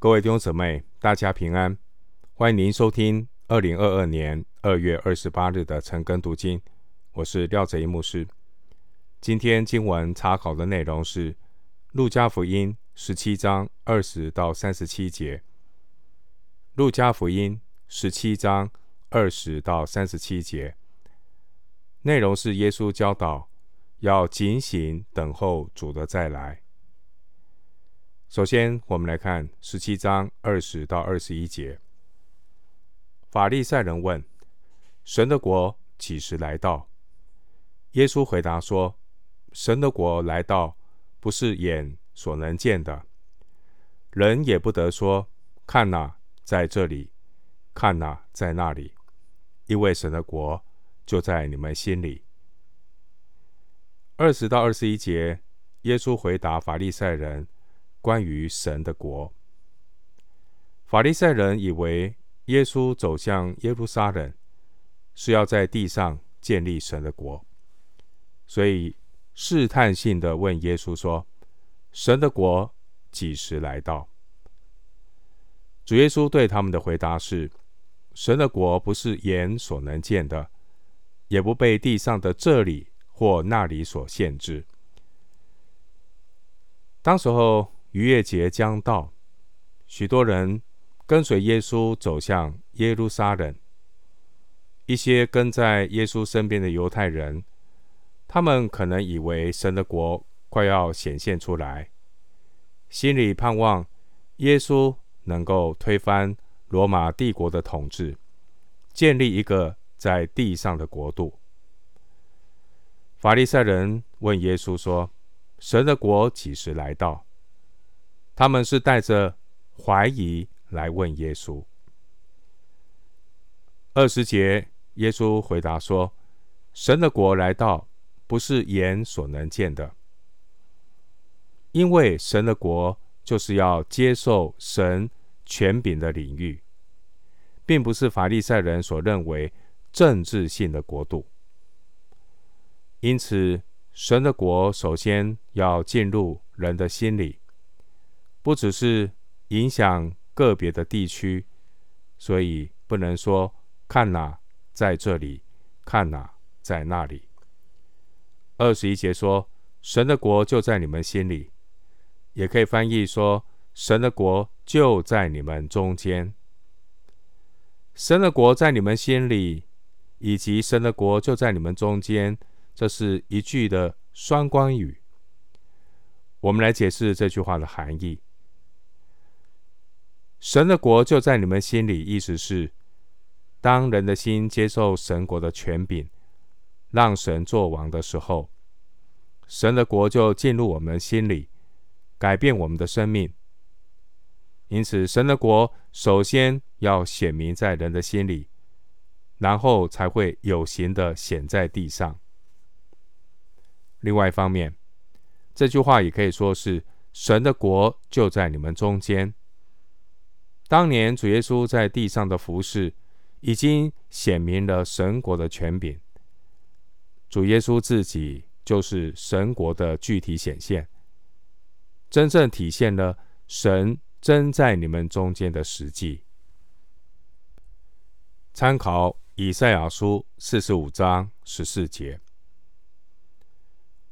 各位弟兄姊妹，大家平安！欢迎您收听二零二二年二月二十八日的晨更读经。我是廖泽一牧师。今天经文查考的内容是《路加福音》十七章二十到三十七节。《路加福音》十七章二十到三十七节内容是耶稣教导要警醒等候主的再来。首先，我们来看十七章二十到二十一节。法利赛人问：“神的国几时来到？”耶稣回答说：“神的国来到，不是眼所能见的，人也不得说：‘看哪，在这里；看哪，在那里。’因为神的国就在你们心里。”二十到二十一节，耶稣回答法利赛人。关于神的国，法利赛人以为耶稣走向耶路撒冷是要在地上建立神的国，所以试探性的问耶稣说：“神的国几时来到？”主耶稣对他们的回答是：“神的国不是眼所能见的，也不被地上的这里或那里所限制。”当时候。逾越节将到，许多人跟随耶稣走向耶路撒冷。一些跟在耶稣身边的犹太人，他们可能以为神的国快要显现出来，心里盼望耶稣能够推翻罗马帝国的统治，建立一个在地上的国度。法利赛人问耶稣说：“神的国几时来到？”他们是带着怀疑来问耶稣。二十节，耶稣回答说：“神的国来到，不是眼所能见的，因为神的国就是要接受神权柄的领域，并不是法利赛人所认为政治性的国度。因此，神的国首先要进入人的心里。”不只是影响个别的地区，所以不能说看哪在这里，看哪在那里。二十一节说，神的国就在你们心里，也可以翻译说，神的国就在你们中间。神的国在你们心里，以及神的国就在你们中间，这是一句的双关语。我们来解释这句话的含义。神的国就在你们心里，意思是，当人的心接受神国的权柄，让神作王的时候，神的国就进入我们心里，改变我们的生命。因此，神的国首先要显明在人的心里，然后才会有形的显在地上。另外一方面，这句话也可以说是神的国就在你们中间。当年主耶稣在地上的服事，已经显明了神国的权柄。主耶稣自己就是神国的具体显现，真正体现了神真在你们中间的实际。参考以赛亚书四十五章十四节。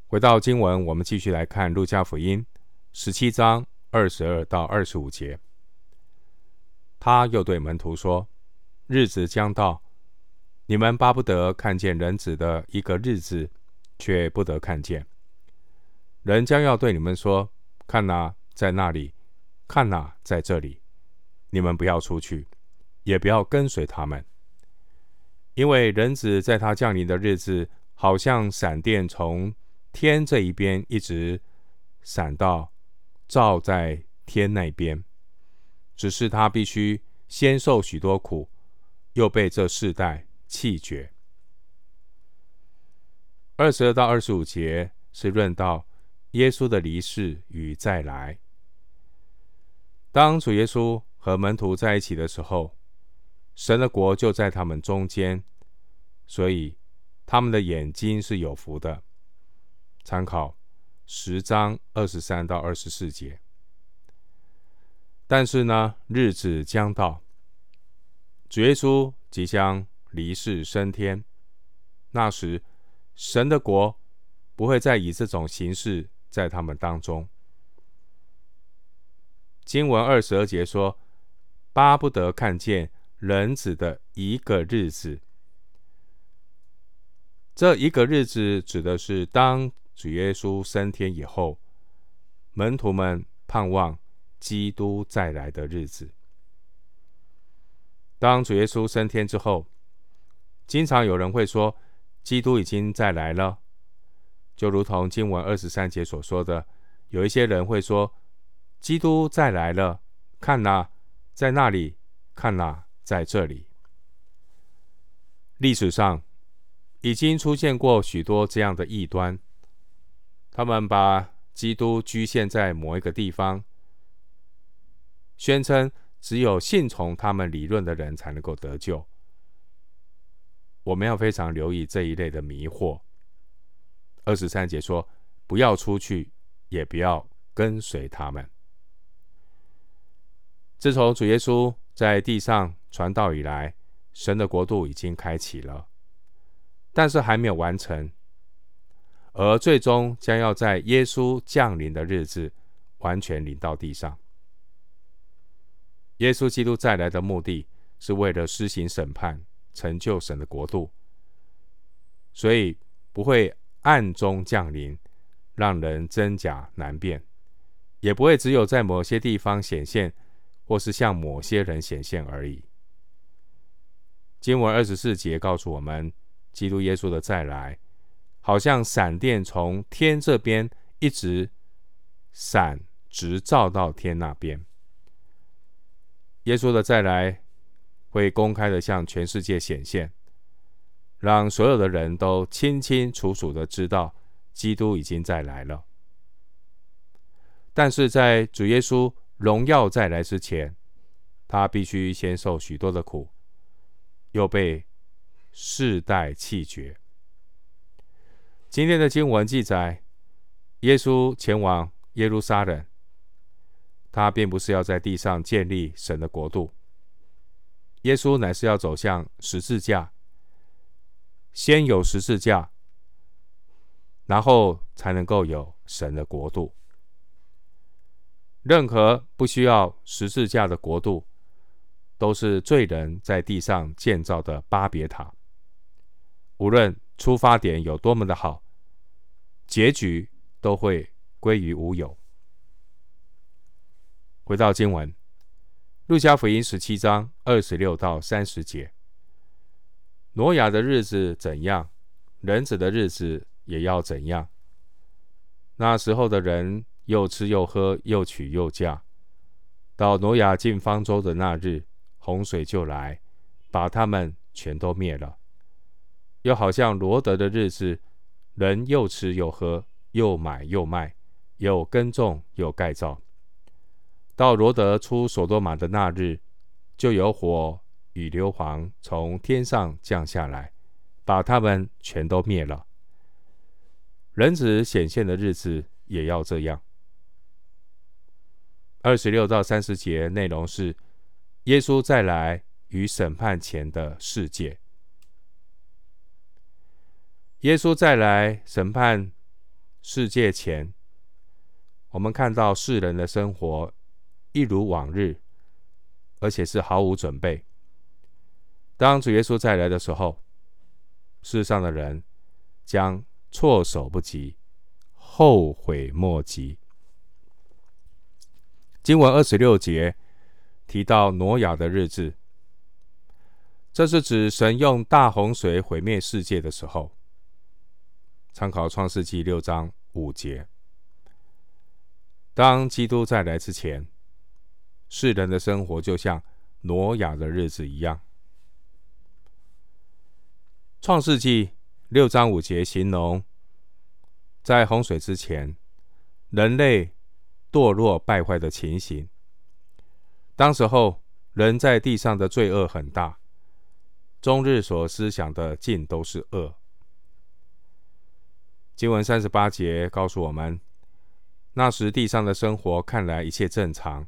回到经文，我们继续来看路加福音十七章二十二到二十五节。他又对门徒说：“日子将到，你们巴不得看见人子的一个日子，却不得看见。人将要对你们说：‘看哪，在那里；看哪，在这里。’你们不要出去，也不要跟随他们，因为人子在他降临的日子，好像闪电从天这一边一直闪到照在天那边。”只是他必须先受许多苦，又被这世代弃绝。二十二到二十五节是论到耶稣的离世与再来。当主耶稣和门徒在一起的时候，神的国就在他们中间，所以他们的眼睛是有福的。参考十章二十三到二十四节。但是呢，日子将到，主耶稣即将离世升天，那时，神的国不会再以这种形式在他们当中。经文二十二节说：“巴不得看见人子的一个日子。”这一个日子指的是当主耶稣升天以后，门徒们盼望基督再来的日子。当主耶稣升天之后，经常有人会说：“基督已经再来了。”就如同经文二十三节所说的，有一些人会说。基督再来了，看哪，在那里；看哪，在这里。历史上已经出现过许多这样的异端，他们把基督局限在某一个地方，宣称只有信从他们理论的人才能够得救。我们要非常留意这一类的迷惑。二十三节说：“不要出去，也不要跟随他们。”自从主耶稣在地上传道以来，神的国度已经开启了，但是还没有完成，而最终将要在耶稣降临的日子完全临到地上。耶稣基督再来的目的是为了施行审判，成就神的国度，所以不会暗中降临，让人真假难辨，也不会只有在某些地方显现。或是向某些人显现而已。经文二十四节告诉我们，基督耶稣的再来，好像闪电从天这边一直闪，直照到天那边。耶稣的再来会公开的向全世界显现，让所有的人都清清楚楚的知道，基督已经再来了。但是在主耶稣。荣耀再来之前，他必须先受许多的苦，又被世代弃绝。今天的经文记载，耶稣前往耶路撒冷，他并不是要在地上建立神的国度，耶稣乃是要走向十字架，先有十字架，然后才能够有神的国度。任何不需要十字架的国度，都是罪人在地上建造的巴别塔。无论出发点有多么的好，结局都会归于无有。回到经文，路加福音十七章二十六到三十节：挪亚的日子怎样，人子的日子也要怎样。那时候的人。又吃又喝，又娶又嫁。到挪亚进方舟的那日，洪水就来，把他们全都灭了。又好像罗得的日子，人又吃又喝，又买又卖，又耕种又盖造。到罗得出所多玛的那日，就有火与硫磺从天上降下来，把他们全都灭了。人子显现的日子也要这样。二十六到三十节内容是耶稣再来与审判前的世界。耶稣再来审判世界前，我们看到世人的生活一如往日，而且是毫无准备。当主耶稣再来的时候，世上的人将措手不及，后悔莫及。经文二十六节提到挪亚的日子，这是指神用大洪水毁灭世界的时候。参考创世纪六章五节。当基督再来之前，世人的生活就像挪亚的日子一样。创世纪六章五节形容，在洪水之前，人类。堕落败坏的情形。当时候，人在地上的罪恶很大，终日所思想的尽都是恶。经文三十八节告诉我们，那时地上的生活看来一切正常，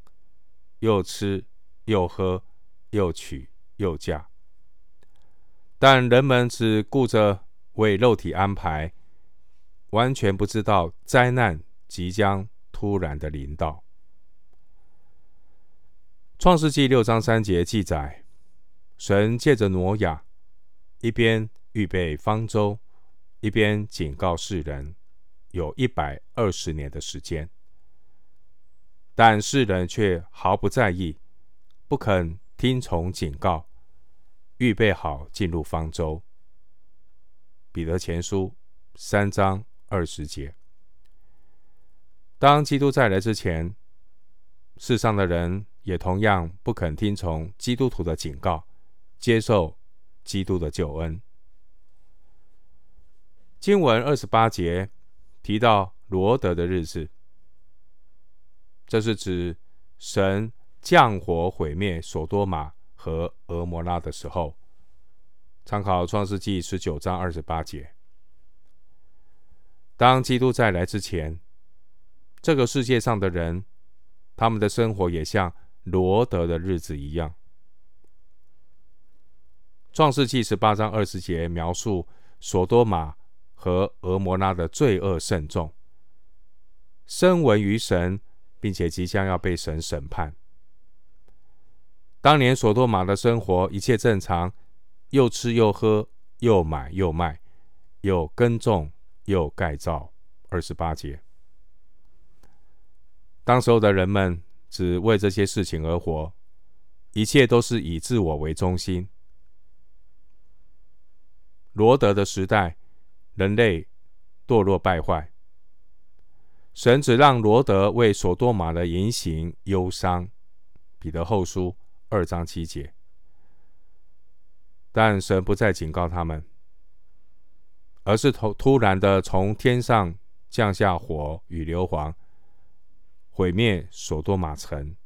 又吃又喝，又娶又嫁。但人们只顾着为肉体安排，完全不知道灾难即将突然的临到。创世纪六章三节记载，神借着挪亚，一边预备方舟，一边警告世人，有一百二十年的时间。但世人却毫不在意，不肯听从警告。预备好进入方舟。彼得前书三章二十节。当基督再来之前，世上的人也同样不肯听从基督徒的警告，接受基督的救恩。经文二十八节提到罗得的日子，这是指神降火毁灭所多玛。和俄摩拉的时候，参考创世纪十九章二十八节。当基督再来之前，这个世界上的人，他们的生活也像罗德的日子一样。创世纪十八章二十节描述所多玛和俄摩拉的罪恶甚重，身闻于神，并且即将要被神审判。当年所多玛的生活一切正常，又吃又喝，又买又卖，又耕种又盖造。二十八节，当时候的人们只为这些事情而活，一切都是以自我为中心。罗德的时代，人类堕落败坏，神只让罗得为所多玛的言行忧伤。彼得后书。二章七节，但神不再警告他们，而是突突然的从天上降下火与硫磺，毁灭所多玛城。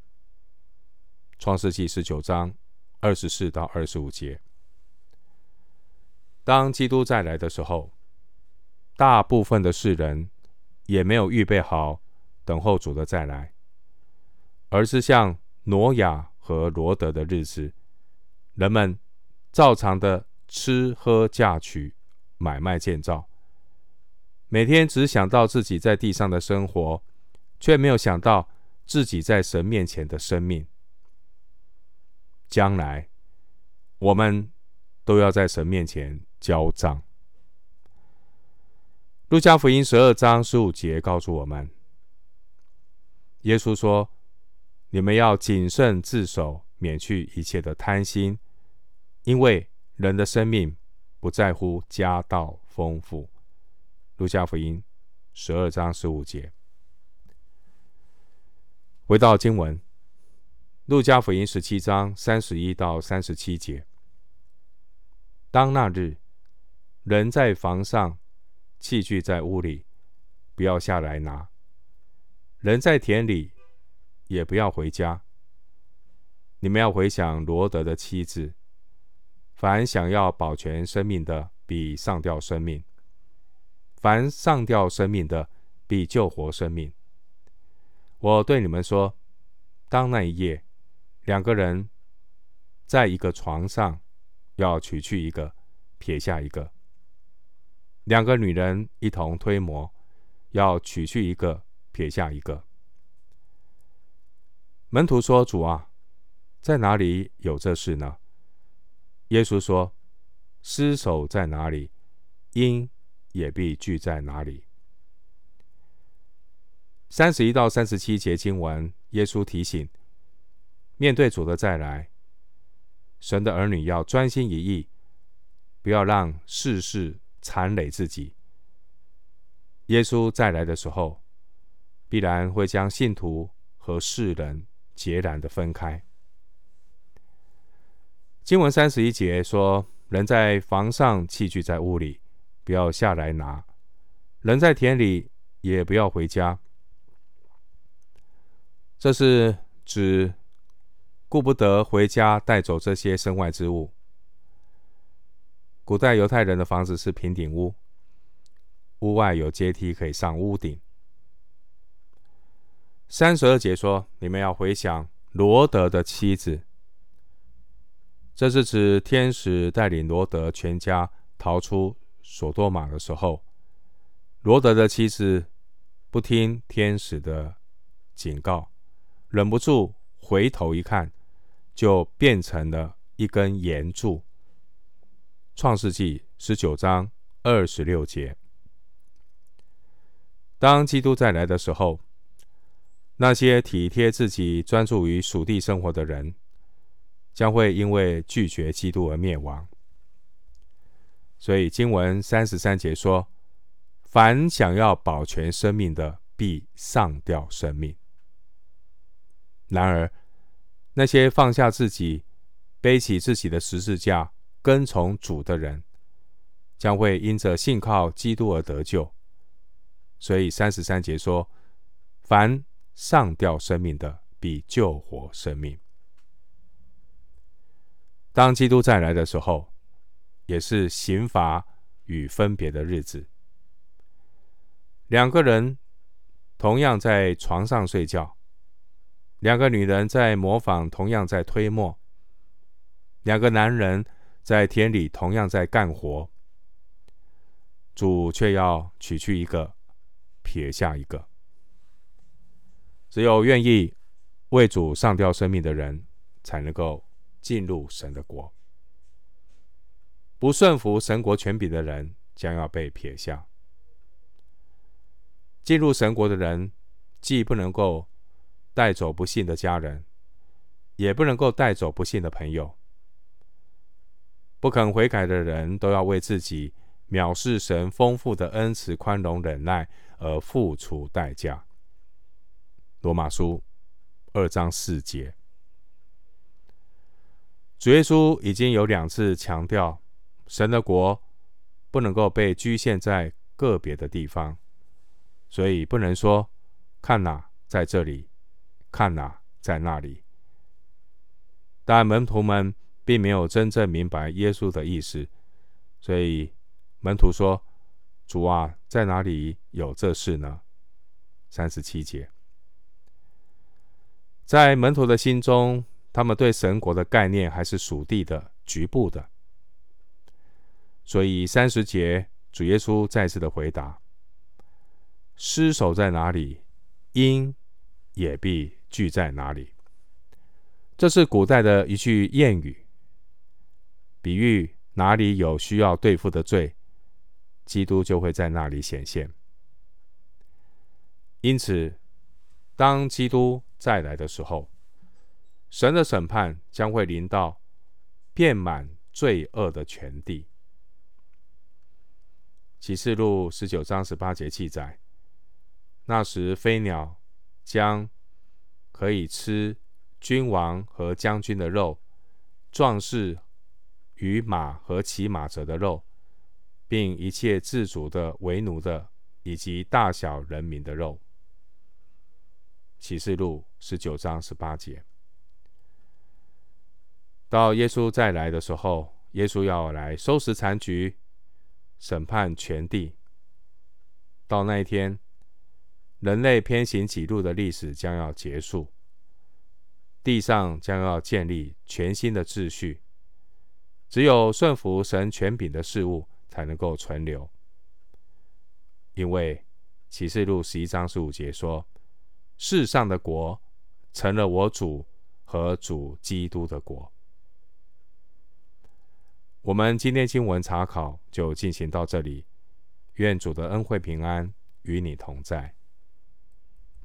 创世纪十九章二十四到二十五节。当基督再来的时候，大部分的世人也没有预备好等候主的再来，而是像挪亚。和罗得的日子，人们照常的吃喝嫁娶、买卖建造，每天只想到自己在地上的生活，却没有想到自己在神面前的生命。将来，我们都要在神面前交账。路加福音十二章十五节告诉我们，耶稣说。你们要谨慎自守，免去一切的贪心，因为人的生命不在乎家道丰富。路加福音十二章十五节。回到经文，路加福音十七章三十一到三十七节。当那日，人在房上，器具在屋里，不要下来拿；人在田里。也不要回家。你们要回想罗德的妻子。凡想要保全生命的，必上吊生命；凡上吊生命的，必救活生命。我对你们说，当那一夜，两个人在一个床上，要取去一个，撇下一个；两个女人一同推磨，要取去一个，撇下一个。门徒说：“主啊，在哪里有这事呢？”耶稣说：“尸首在哪里，鹰也必聚在哪里。”三十一到三十七节经文，耶稣提醒：面对主的再来，神的儿女要专心一意，不要让世事残累自己。耶稣再来的时候，必然会将信徒和世人。截然的分开。经文三十一节说：“人在房上，器具在屋里，不要下来拿；人在田里，也不要回家。”这是指顾不得回家带走这些身外之物。古代犹太人的房子是平顶屋，屋外有阶梯可以上屋顶。三十二节说：“你们要回想罗德的妻子。这是指天使带领罗德全家逃出所多玛的时候，罗德的妻子不听天使的警告，忍不住回头一看，就变成了一根岩柱。创世纪十九章二十六节。当基督再来的时候，那些体贴自己、专注于属地生活的人，将会因为拒绝基督而灭亡。所以经文三十三节说：“凡想要保全生命的，必丧掉生命。”然而，那些放下自己、背起自己的十字架、跟从主的人，将会因着信靠基督而得救。所以三十三节说：“凡上掉生命的，必救活生命。”当基督再来的时候，也是刑罚与分别的日子。两个人同样在床上睡觉，两个女人在磨坊同样在推磨，两个男人在田里同样在干活，主却要取去一个，撇下一个。只有愿意为主上吊生命的人，才能够。进入神的国，不顺服神国权柄的人将要被撇下。进入神国的人，既不能够带走不信的家人，也不能够带走不信的朋友。不肯悔改的人都要为自己藐视神丰富的恩慈、宽容、忍耐而付出代价。罗马书二章四节。主耶稣已经有两次强调，神的国不能够被局限在个别的地方，所以不能说看哪在这里，看哪在那里。但门徒们并没有真正明白耶稣的意思，所以门徒说：“主啊，在哪里有这事呢？”三十七节，在门徒的心中。他们对神国的概念还是属地的、局部的，所以三十节主耶稣再次的回答：“尸首在哪里，因也必聚在哪里。”这是古代的一句谚语，比喻哪里有需要对付的罪，基督就会在那里显现。因此，当基督再来的时候，神的审判将会临到遍满罪恶的全地。启示录十九章十八节记载，那时飞鸟将可以吃君王和将军的肉，壮士与马和骑马者的肉，并一切自主的、为奴的，以及大小人民的肉。启示录十九章十八节。到耶稣再来的时候，耶稣要来收拾残局，审判全地。到那一天，人类偏行己路的历史将要结束，地上将要建立全新的秩序。只有顺服神权柄的事物才能够存留，因为启示录十一章十五节说：“世上的国成了我主和主基督的国。”我们今天经文查考就进行到这里，愿主的恩惠平安与你同在。